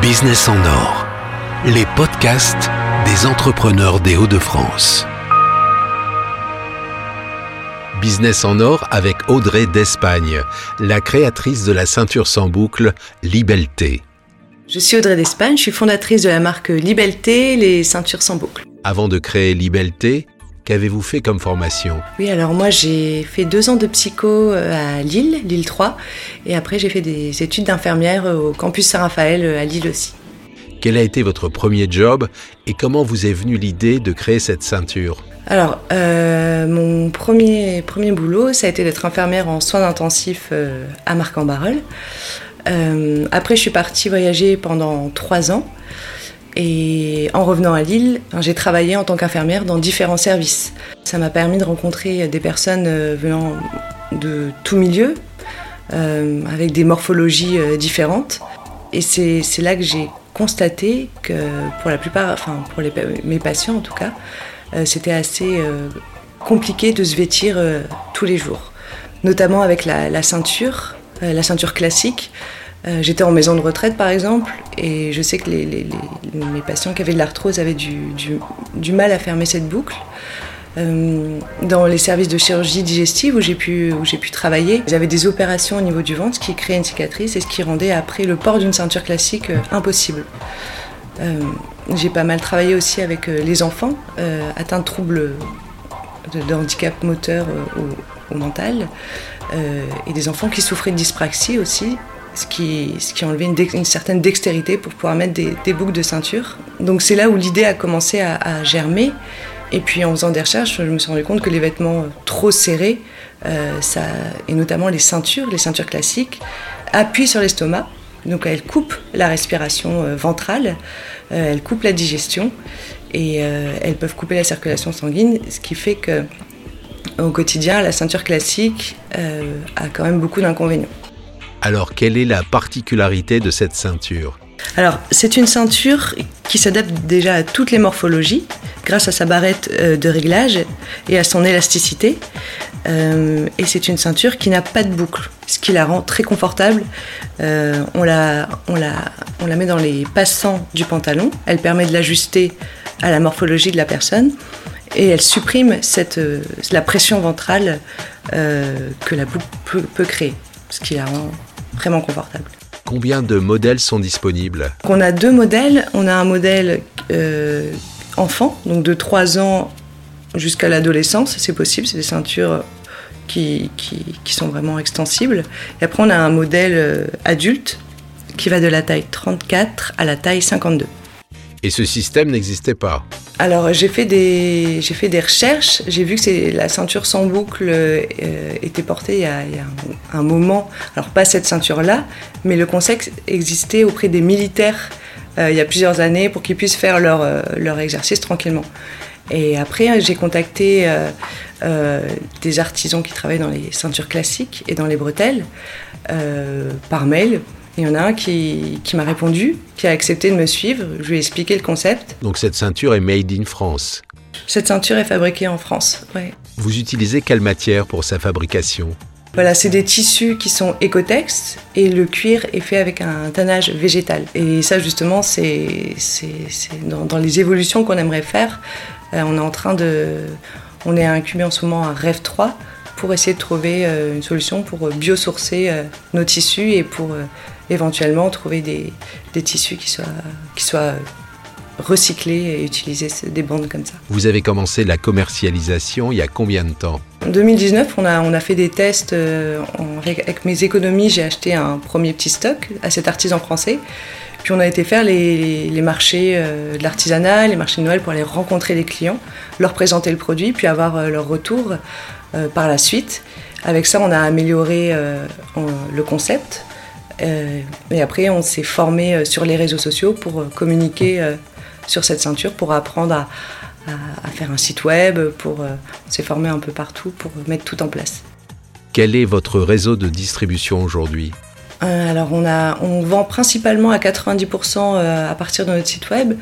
Business en or, les podcasts des entrepreneurs des Hauts-de-France. Business en or avec Audrey d'Espagne, la créatrice de la ceinture sans boucle Libelté. Je suis Audrey d'Espagne, je suis fondatrice de la marque Libelté, les ceintures sans boucle. Avant de créer Libelté, Qu'avez-vous fait comme formation Oui, alors moi j'ai fait deux ans de psycho euh, à Lille, Lille 3, et après j'ai fait des études d'infirmière au campus Saint-Raphaël euh, à Lille aussi. Quel a été votre premier job et comment vous est venue l'idée de créer cette ceinture Alors, euh, mon premier, premier boulot, ça a été d'être infirmière en soins intensifs à Marc-en-Barœul. après, je suis partie voyager pendant trois ans. Et en revenant à Lille, j'ai travaillé en tant qu'infirmière dans différents services. Ça m'a permis de rencontrer des personnes euh, venant de tout milieu, euh, avec des morphologies euh, différentes. Et c'est là que j'ai constaté que pour la plupart, enfin pour mes patients en tout cas, c'était assez compliqué de se vêtir tous les jours. Notamment avec la ceinture, la ceinture classique. Euh, j'étais en maison de retraite par exemple, et je sais que les, mes patients qui avaient de l'arthrose avaient du, du, mal à fermer cette boucle. Euh, dans les services de chirurgie digestive où j'ai pu, où pu travailler, j'avais des opérations au niveau du ventre, qui créait une cicatrice et ce qui rendait après le port d'une ceinture classique euh, impossible. j'ai pas mal travaillé aussi avec les enfants atteints de troubles de, handicap moteur ou mental, et des enfants qui souffraient de dyspraxie aussi, ce qui, ce qui enlevait une, certaine dextérité pour pouvoir mettre des, boucles de ceinture. Donc c'est là où l'idée a commencé à, germer. Et puis en faisant des recherches, je me suis rendu compte que les vêtements trop serrés, euh, et notamment les ceintures, les ceintures classiques, appuient sur l'estomac. Donc elles coupent la respiration euh, ventrale, euh, elles coupent la digestion et elles peuvent couper la circulation sanguine, ce qui fait que au quotidien, la ceinture classique a quand même beaucoup d'inconvénients. Alors, quelle est la particularité de cette ceinture alors, c'est une ceinture qui s'adapte déjà à toutes les morphologies grâce à sa barrette euh, de réglage et à son élasticité. Euh, et c'est une ceinture qui n'a pas de boucle, ce qui la rend très confortable. Euh, on, la, met dans les passants du pantalon. Elle permet de l'ajuster à la morphologie de la personne et elle supprime cette, la pression ventrale que la boucle peut, peut créer, ce qui la rend vraiment confortable. Combien de modèles sont disponibles On a deux modèles. On a un modèle euh, enfant, donc de 3 ans jusqu'à l'adolescence, c'est possible, c'est des ceintures qui, qui, sont vraiment extensibles. Et après, on a un modèle euh, adulte qui va de la taille 34 à la taille 52. Et ce système n'existait pas alors j'ai fait des j'ai fait des recherches. J'ai vu que la ceinture sans boucle euh, était portée il y, a, un, moment. Alors pas cette ceinture là, mais le concept existait auprès des militaires euh, il y a plusieurs années pour qu'ils puissent faire leur euh, leur exercice tranquillement. Et après j'ai contacté des artisans qui travaillent dans les ceintures classiques et dans les bretelles par mail il y en a un qui, m'a répondu, qui a accepté de me suivre. Je lui ai expliqué le concept. Donc cette ceinture est made in France Cette ceinture est fabriquée en France, oui. Vous utilisez quelle matière pour sa fabrication? Voilà, c'est des tissus qui sont écotex et le cuir est fait avec un tannage végétal. Et ça, justement, c'est dans, dans, les évolutions qu'on aimerait faire. Euh, on est en train de. On est incubé en ce moment un Rêve 3 pour essayer de trouver euh, une solution pour euh, biosourcer nos tissus et pour éventuellement trouver des, tissus qui soient, qui soient recyclés et utiliser des bandes comme ça. Vous avez commencé la commercialisation il y a combien de temps? En 2019, on a, on a fait des tests. Euh, avec, mes économies, j'ai acheté un premier petit stock à cet artisan français. Puis on a été faire les, marchés euh, de l'artisanat, les marchés de Noël pour aller rencontrer les clients, leur présenter le produit, puis avoir euh, leur retour par la suite. Avec ça, on a amélioré le concept, euh, et après, on s'est formé euh, sur les réseaux sociaux pour euh, communiquer sur cette ceinture, pour apprendre à, faire un site web, pour on s'est formé un peu partout pour mettre tout en place. Quel est votre réseau de distribution aujourd'hui? Alors on, a, on vend principalement à 90% à partir de notre site web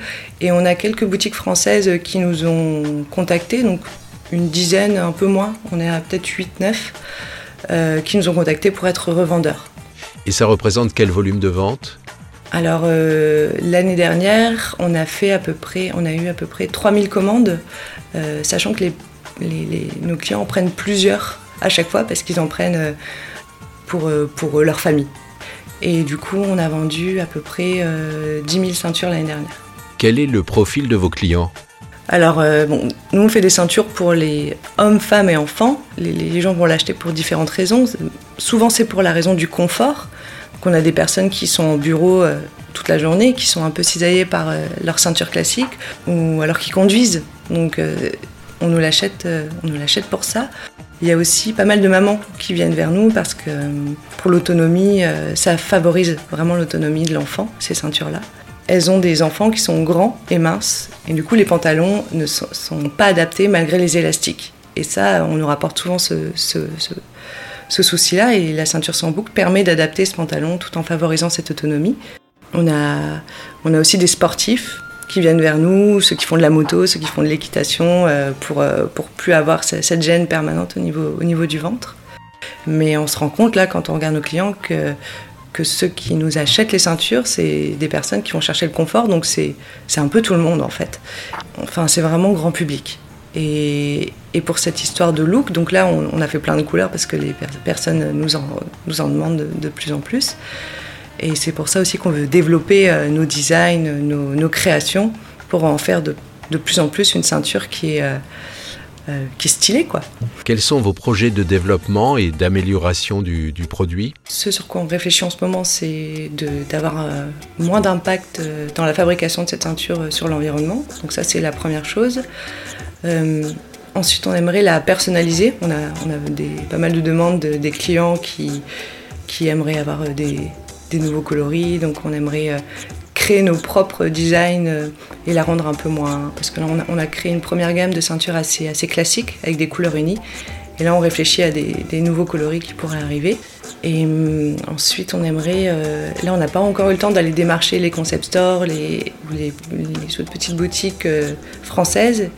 et on a quelques boutiques françaises qui nous ont contactés, donc une dizaine, un peu moins, on est à peut-être 8-9, qui nous ont contactés pour être revendeurs. Et ça représente quel volume de vente? Alors l'année dernière, on a fait à peu près, on a eu à peu près 3000 commandes, sachant que nos clients en prennent plusieurs à chaque fois parce qu'ils en prennent pour, pour leur famille. Et du coup, on a vendu à peu près 10 000 ceintures l'année dernière. Quel est le profil de vos clients? Alors, euh, nous, on fait des ceintures pour les hommes, femmes et enfants. Les, gens vont l'acheter pour différentes raisons. Souvent, c'est pour la raison du confort. qu'on a des personnes qui sont au bureau euh, toute la journée, qui sont un peu cisaillées par euh, leur ceinture classique, ou alors qui conduisent. Donc, on nous l'achète, on nous l'achète pour ça. Il y a aussi pas mal de mamans qui viennent vers nous parce que pour l'autonomie, ça favorise vraiment l'autonomie de l'enfant, ces ceintures-là elles ont des enfants qui sont grands et minces. Et du coup, les pantalons ne sont, pas adaptés malgré les élastiques. Et ça, on nous rapporte souvent ce, souci-là. Et la ceinture sans boucle permet d'adapter ce pantalon tout en favorisant cette autonomie. On a, aussi des sportifs qui viennent vers nous, ceux qui font de la moto, ceux qui font de l'équitation, euh, pour, euh, pour plus avoir cette gêne permanente au niveau, au niveau du ventre. Mais on se rend compte là, quand on regarde nos clients, que que ceux qui nous achètent les ceintures, c'est des personnes qui vont chercher le confort, donc c'est un peu tout le monde en fait. Enfin, c'est vraiment grand public. Et, et, pour cette histoire de look, donc là, on, a fait plein de couleurs parce que les personnes nous en, nous en demandent de, plus en plus. Et c'est pour ça aussi qu'on veut développer euh, nos designs, nos, nos, créations, pour en faire de, de, plus en plus une ceinture qui est... Euh, qui est stylé. Quoi. Quels sont vos projets de développement et d'amélioration du, produit? Ce sur quoi on réfléchit en ce moment, c'est d'avoir euh, moins d'impact euh, dans la fabrication de cette ceinture sur l'environnement. Donc ça, c'est la première chose. ensuite, on aimerait la personnaliser. On a, on a des, pas mal de demandes des clients qui, qui aimeraient avoir des, des nouveaux coloris. Donc on aimerait nos propres designs euh, et la rendre un peu moins. Parce que là, on a, créé une première gamme de ceintures assez, assez classique avec des couleurs unies. Et là, on réfléchit à des, nouveaux coloris qui pourraient arriver. Et hum, ensuite, on aimerait. Euh, là, on n'a pas encore eu le temps d'aller démarcher les concept stores, les, les, autres petites boutiques euh, françaises.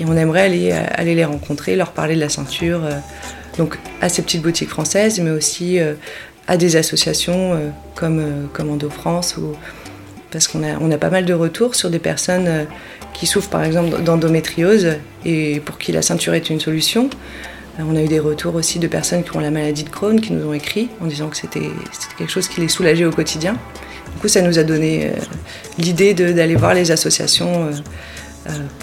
Et on aimerait aller, aller les rencontrer, leur parler de la ceinture. donc, à ces petites boutiques françaises, mais aussi à des associations comme, Endo France ou parce qu'on a, on a pas mal de retours sur des personnes euh, qui souffrent par exemple d'endométriose et pour qui la ceinture est une solution. Euh, on a eu des retours aussi de personnes qui ont la maladie de Crohn qui nous ont écrit en disant que c'était quelque chose qui les soulageait au quotidien. Du coup, ça nous a donné euh, l'idée d'aller voir les associations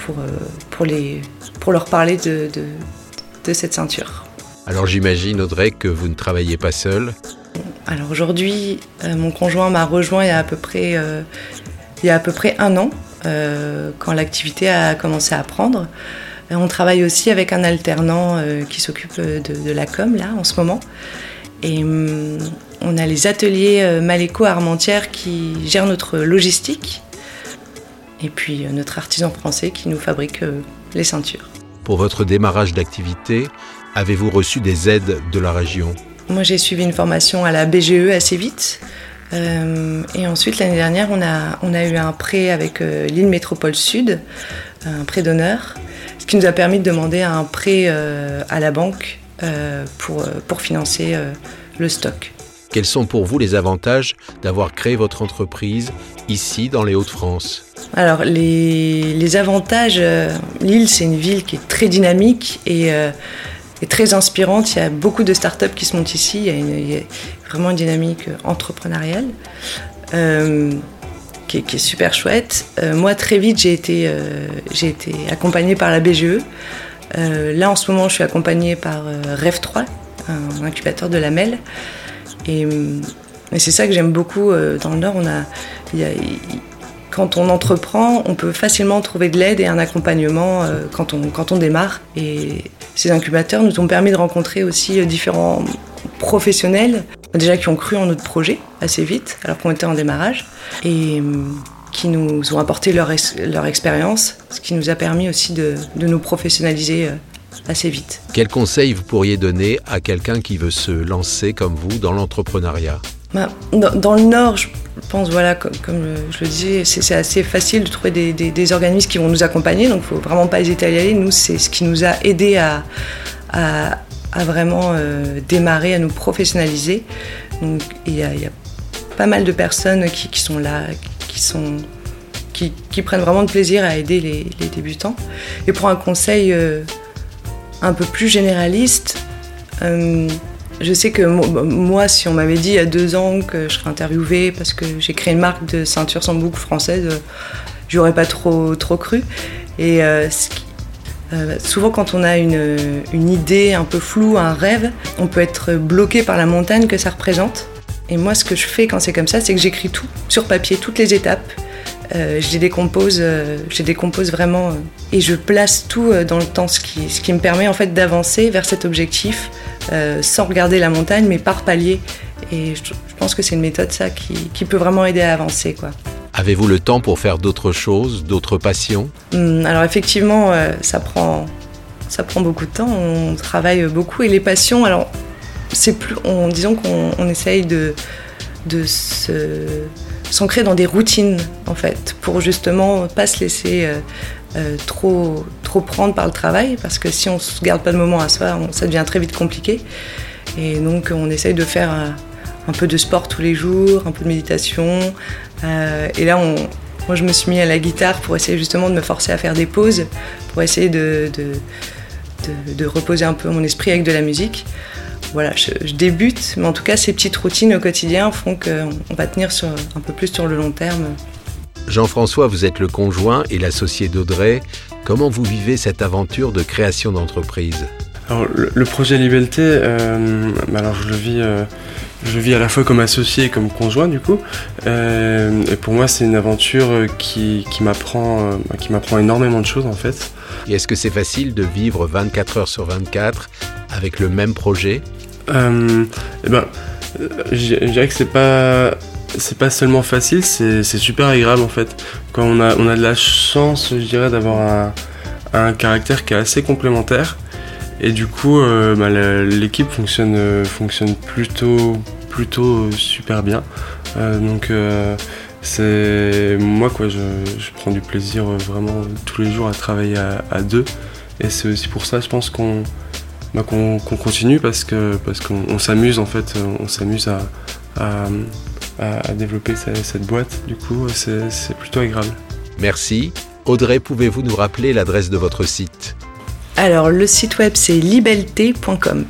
pour, leur parler de cette ceinture. Alors j'imagine, Audrey, que vous ne travaillez pas seul alors aujourd'hui, euh, mon conjoint m'a rejoint il y a à peu près, euh, il y a à peu près un an, euh, quand l'activité a commencé à prendre. on travaille aussi avec un alternant qui s'occupe de, la com là en ce moment. Et hum, on a les ateliers Maléco Armentières qui gèrent notre logistique. Et puis notre artisan français qui nous fabrique les ceintures. Pour votre démarrage d'activité, avez-vous reçu des aides de la région moi, j'ai suivi une formation à la BGE assez vite. Euh, et ensuite, l'année dernière, on a, on a eu un prêt avec euh, l'île Métropole Sud, un prêt d'honneur, ce qui nous a permis de demander un prêt euh, à la banque pour, pour financer le stock. Quels sont pour vous les avantages d'avoir créé votre entreprise ici dans les Hauts-de-France? Alors les, les avantages, Lille c'est une ville qui est très dynamique et très inspirante. Il y a beaucoup de startups qui se montent ici. Il y a, vraiment une dynamique entrepreneuriale euh, qui, est, super chouette. Euh, moi, très vite, j'ai été, euh, j'ai été accompagnée par la BGE. là, en ce moment, je suis accompagnée par Rêve 3, un incubateur de la. Et, c'est ça que j'aime beaucoup dans le Nord. On a, quand on entreprend, on peut facilement trouver de l'aide et un accompagnement quand, on, démarre. Ces incubateurs nous ont permis de rencontrer aussi euh, différents professionnels, déjà qui ont cru en notre projet assez vite, alors qu'on était en démarrage, et euh, qui nous ont apporté leur, expérience, ce qui nous a permis aussi de, de nous professionnaliser euh, assez vite. Quel conseil vous pourriez donner à quelqu'un qui veut se lancer comme vous dans l'entrepreneuriat? Bah, dans, le Nord, je pense, voilà, comme, je le disais, c'est assez facile de trouver des, organismes qui vont nous accompagner, donc il ne faut vraiment pas hésiter à y aller. Nous, c'est ce qui nous a aidé à, vraiment euh, démarrer, à nous professionnaliser. Donc il y a, pas mal de personnes qui, sont là, qui, sont, qui, prennent vraiment de plaisir à aider les, débutants. Et pour un conseil un peu plus généraliste, je sais que moi, si on m'avait dit il y a deux ans que je serais interviewée parce que j'ai créé une marque de ceinture sans boucle française, euh, j'aurais pas trop, trop cru. Et euh, euh, souvent, quand on a une, idée un peu floue, un rêve, on peut être bloqué par la montagne que ça représente. Et moi, ce que je fais quand c'est comme ça, c'est que j'écris tout sur papier, toutes les étapes. je les décompose, je les décompose vraiment et je place tout dans le temps, ce qui, ce qui me permet en fait d'avancer vers cet objectif euh, sans regarder la montagne, mais par palier. Et je, pense que c'est une méthode ça qui, peut vraiment aider à avancer. Quoi. Avez-vous le temps pour faire d'autres choses, d'autres passions? Hum, Alors effectivement, euh, ça, prend, ça prend beaucoup de temps, on travaille beaucoup. Et les passions, alors c'est plus, on, disons qu'on essaye de, de s'ancrer dans des routines en fait, pour justement pas se laisser euh, euh, trop, trop prendre par le travail, parce que si on ne garde pas de moment à soi, ça devient très vite compliqué. Et donc on essaye de faire un, peu de sport tous les jours, un peu de méditation. Euh, et là, moi je me suis mis à la guitare pour essayer justement de me forcer à faire des pauses, pour essayer de, de, de, reposer un peu mon esprit avec de la musique. Voilà, je, débute, mais en tout cas, ces petites routines au quotidien font qu'on va tenir un peu plus sur le long terme. Jean-François, vous êtes le conjoint et l'associé d'Audrey. Comment vous vivez cette aventure de création d'entreprise? Alors, le, projet Liberté, euh, bah, alors je le vis, euh, je vis à la fois comme associé et comme conjoint du coup. Euh, et pour moi, c'est une aventure qui, qui m'apprend, qui m'apprend énormément de choses en fait. Et est-ce que c'est facile de vivre 24 heures sur 24 avec le même projet? Eh ben, je dirais que c'est pas c'est pas seulement facile, c'est super agréable en fait. Quand on a, on a de la chance, je dirais, d'avoir un, caractère qui est assez complémentaire. Et du coup, euh, bah, l'équipe fonctionne, euh, fonctionne plutôt, plutôt super bien. Euh, donc, c'est moi, quoi, je, prends du plaisir vraiment tous les jours à travailler à, deux. Et c'est aussi pour ça, je pense qu'on bah, qu'on continue parce que parce qu'on s'amuse en fait, on s'amuse à, développer cette, boîte. Du coup, c'est plutôt agréable. Merci. Audrey, pouvez-vous nous rappeler l'adresse de votre site? Alors, le site web, c'est libelté.com.